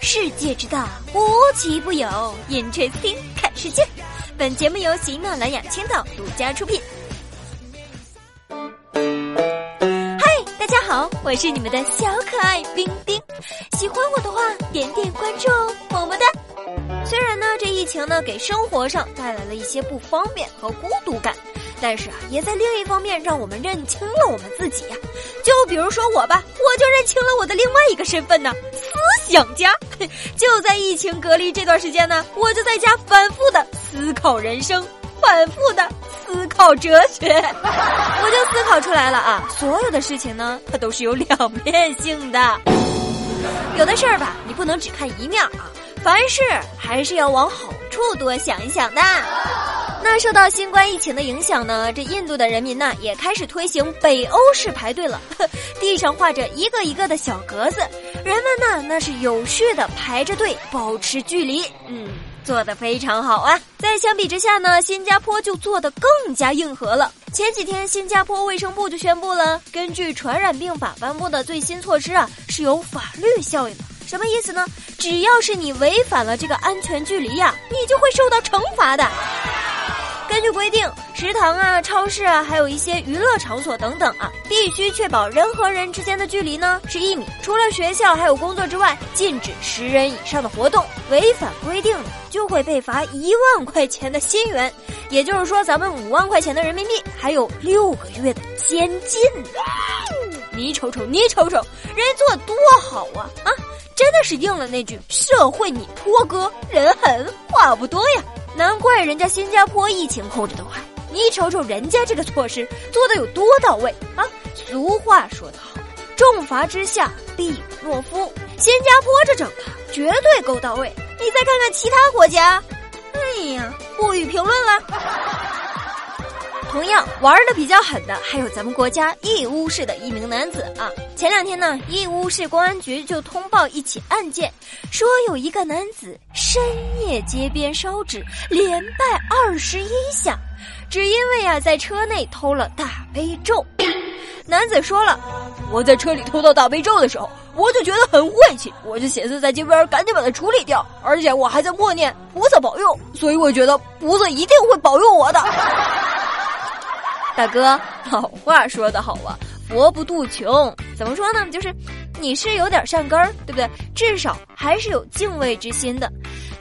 世界之大，无奇不有。Interesting，看世界。本节目由喜马拉雅青岛独家出品。嗨，大家好，我是你们的小可爱冰冰。喜欢我的话，点点关注哦，么么哒。虽然呢，这疫情呢给生活上带来了一些不方便和孤独感。但是啊，也在另一方面让我们认清了我们自己呀。就比如说我吧，我就认清了我的另外一个身份呢——思想家。就在疫情隔离这段时间呢，我就在家反复的思考人生，反复的思考哲学。我就思考出来了啊，所有的事情呢，它都是有两面性的。有的事儿吧，你不能只看一面啊，凡事还是要往好处多想一想的。那受到新冠疫情的影响呢，这印度的人民呢也开始推行北欧式排队了，地上画着一个一个的小格子，人们呢那是有序的排着队，保持距离，嗯，做的非常好啊。在相比之下呢，新加坡就做的更加硬核了。前几天，新加坡卫生部就宣布了，根据传染病法颁布的最新措施啊，是有法律效应的。什么意思呢？只要是你违反了这个安全距离呀，你就会受到惩罚的。根据规定，食堂啊、超市啊，还有一些娱乐场所等等啊，必须确保人和人之间的距离呢是一米。除了学校还有工作之外，禁止十人以上的活动。违反规定的就会被罚一万块钱的新元，也就是说，咱们五万块钱的人民币，还有六个月的监禁。你瞅瞅，你瞅瞅，人做多好啊啊！真的是应了那句“社会你托哥，人狠话不多呀”。难怪人家新加坡疫情控制的快，你瞅瞅人家这个措施做的有多到位啊！俗话说得好，重罚之下必有懦夫。新加坡这整的绝对够到位，你再看看其他国家，哎呀，不予评论了。同样玩的比较狠的还有咱们国家义乌市的一名男子啊！前两天呢，义乌市公安局就通报一起案件，说有一个男子深夜街边烧纸，连拜二十一下，只因为啊在车内偷了大悲咒。男子说了，我在车里偷到大悲咒的时候，我就觉得很晦气，我就寻思在街边赶紧把它处理掉，而且我还在默念菩萨保佑，所以我觉得菩萨一定会保佑我的。大哥，老话说得好啊，佛不渡穷。怎么说呢？就是你是有点善根儿，对不对？至少还是有敬畏之心的。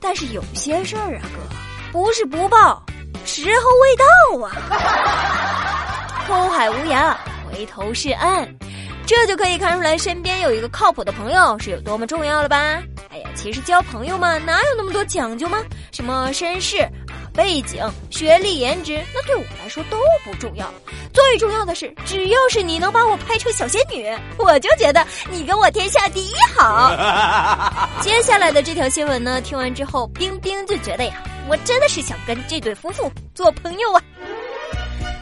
但是有些事儿啊，哥，不是不报，时候未到啊。偷海无涯，回头是岸，这就可以看出来身边有一个靠谱的朋友是有多么重要了吧？哎呀，其实交朋友嘛，哪有那么多讲究吗？什么绅士？背景、学历、颜值，那对我来说都不重要。最重要的是，只要是你能把我拍成小仙女，我就觉得你跟我天下第一好。接下来的这条新闻呢，听完之后，冰冰就觉得呀，我真的是想跟这对夫妇做朋友啊。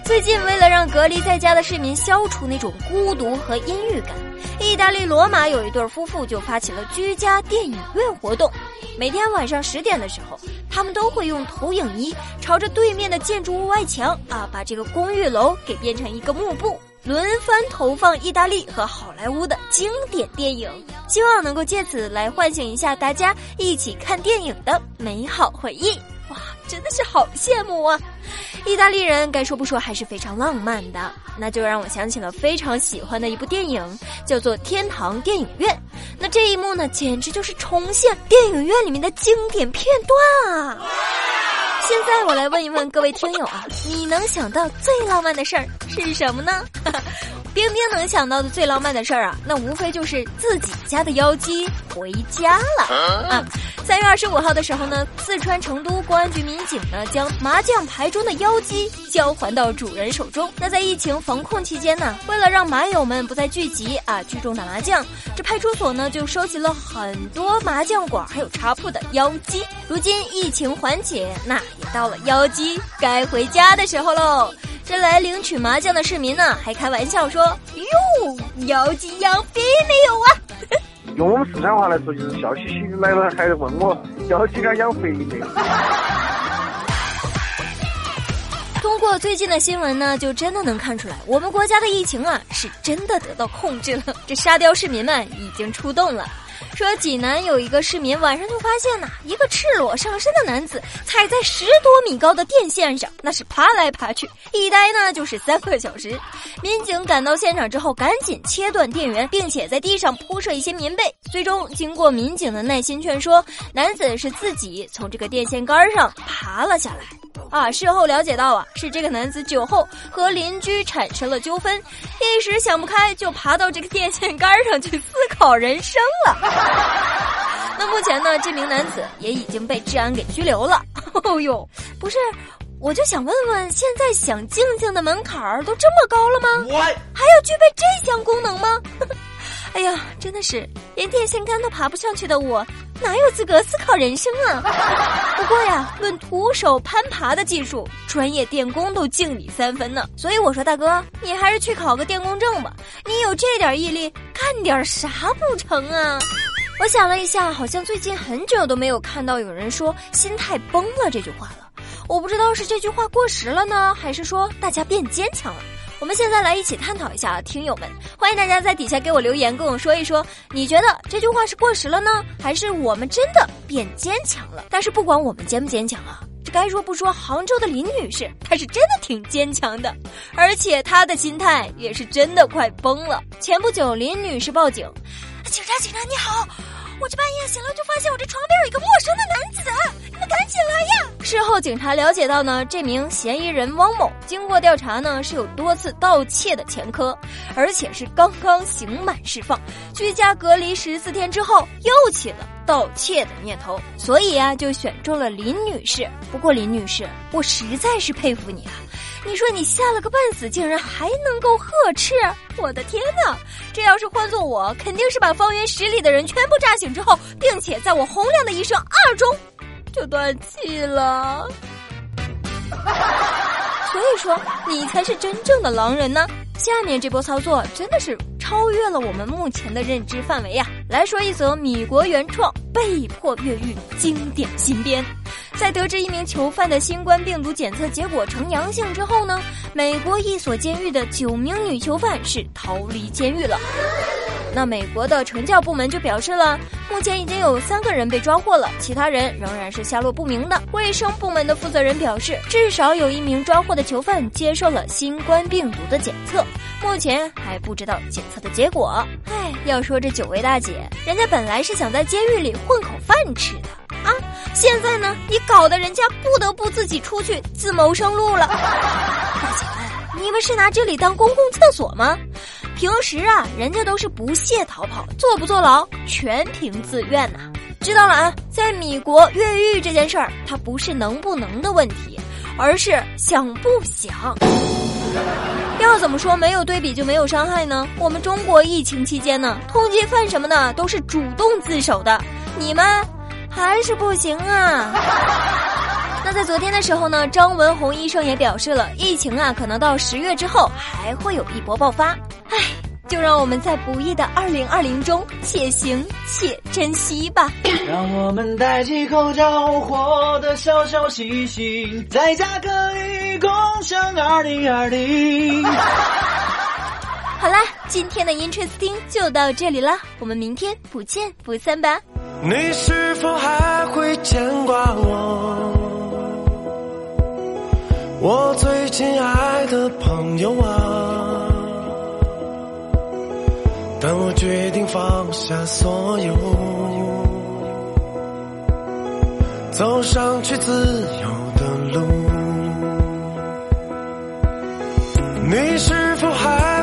最近，为了让隔离在家的市民消除那种孤独和阴郁感，意大利罗马有一对夫妇就发起了居家电影院活动。每天晚上十点的时候，他们都会用投影仪朝着对面的建筑物外墙啊，把这个公寓楼给变成一个幕布，轮番投放意大利和好莱坞的经典电影，希望能够借此来唤醒一下大家一起看电影的美好回忆。哇，真的是好羡慕啊！意大利人该说不说还是非常浪漫的，那就让我想起了非常喜欢的一部电影，叫做《天堂电影院》。那这一幕呢，简直就是重现电影院里面的经典片段啊！现在我来问一问各位听友啊，你能想到最浪漫的事儿是什么呢？冰冰能想到的最浪漫的事儿啊，那无非就是自己家的妖姬回家了啊！三月二十五号的时候呢，四川成都公安局民警呢将麻将牌中的妖姬交还到主人手中。那在疫情防控期间呢，为了让麻友们不再聚集啊聚众打麻将，这派出所呢就收集了很多麻将馆还有茶铺的妖姬。如今疫情缓解，那也到了妖姬该回家的时候喽。这来领取麻将的市民呢，还开玩笑说：“哟，妖姬养肥没有啊？” 用我们四川话来说，就是笑嘻嘻的来了，还问我妖姬敢养肥没有？通过最近的新闻呢，就真的能看出来，我们国家的疫情啊，是真的得到控制了。这沙雕市民们已经出动了。说济南有一个市民晚上就发现呐，一个赤裸上身的男子踩在十多米高的电线上，那是爬来爬去，一待呢就是三个小时。民警赶到现场之后，赶紧切断电源，并且在地上铺设一些棉被。最终经过民警的耐心劝说，男子是自己从这个电线杆上爬了下来。啊，事后了解到啊，是这个男子酒后和邻居产生了纠纷，一时想不开，就爬到这个电线杆上去思考人生了。那目前呢，这名男子也已经被治安给拘留了。哦呦，不是，我就想问问，现在想静静的门槛儿都这么高了吗？还要具备这项功能吗？哎呀，真的是连电线杆都爬不上去的我，哪有资格思考人生啊？不过呀，论徒手攀爬的技术，专业电工都敬你三分呢。所以我说，大哥，你还是去考个电工证吧。你有这点毅力，干点啥不成啊？我想了一下，好像最近很久都没有看到有人说“心态崩了”这句话了。我不知道是这句话过时了呢，还是说大家变坚强了。我们现在来一起探讨一下，听友们，欢迎大家在底下给我留言，跟我说一说，你觉得这句话是过时了呢，还是我们真的变坚强了？但是不管我们坚不坚强啊，这该说不说，杭州的林女士她是真的挺坚强的，而且她的心态也是真的快崩了。前不久，林女士报警，警察警察你好。我这半夜醒了，就发现我这床边有一个陌生的男子，你们赶紧来呀！事后警察了解到呢，这名嫌疑人汪某经过调查呢，是有多次盗窃的前科，而且是刚刚刑满释放，居家隔离十四天之后又起了盗窃的念头，所以啊，就选中了林女士。不过林女士，我实在是佩服你啊！你说你吓了个半死，竟然还能够呵斥！我的天哪，这要是换做我，肯定是把方圆十里的人全部炸醒之后，并且在我洪亮的一声“二中”，就断气了。所以说，你才是真正的狼人呢。下面这波操作真的是超越了我们目前的认知范围呀！来说一则米国原创被迫越狱经典新编。在得知一名囚犯的新冠病毒检测结果呈阳性之后呢，美国一所监狱的九名女囚犯是逃离监狱了。那美国的惩教部门就表示了，目前已经有三个人被抓获了，其他人仍然是下落不明的。卫生部门的负责人表示，至少有一名抓获的囚犯接受了新冠病毒的检测，目前还不知道检测的结果。唉，要说这九位大姐，人家本来是想在监狱里混口饭吃的啊，现在呢，你搞得人家不得不自己出去自谋生路了。大姐们，你们是拿这里当公共厕所吗？平时啊，人家都是不屑逃跑，坐不坐牢全凭自愿呐。知道了啊，在米国越狱这件事儿，它不是能不能的问题，而是想不想。要怎么说没有对比就没有伤害呢？我们中国疫情期间呢，通缉犯什么的都是主动自首的，你们还是不行啊。那在昨天的时候呢，张文宏医生也表示了，疫情啊，可能到十月之后还会有一波爆发。唉，就让我们在不易的二零二零中且行且珍惜吧。让我们戴起口罩，活得小小细心，在家可以共享二零二零。好啦，今天的 Interesting 就到这里啦，我们明天不见不散吧。你是否还会牵挂我？我最亲爱的朋友啊，当我决定放下所有，走上去自由的路，你是否还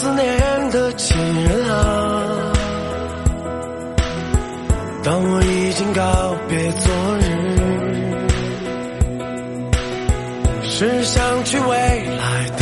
思念的亲人啊！当我已经告别昨日，是想去未来的。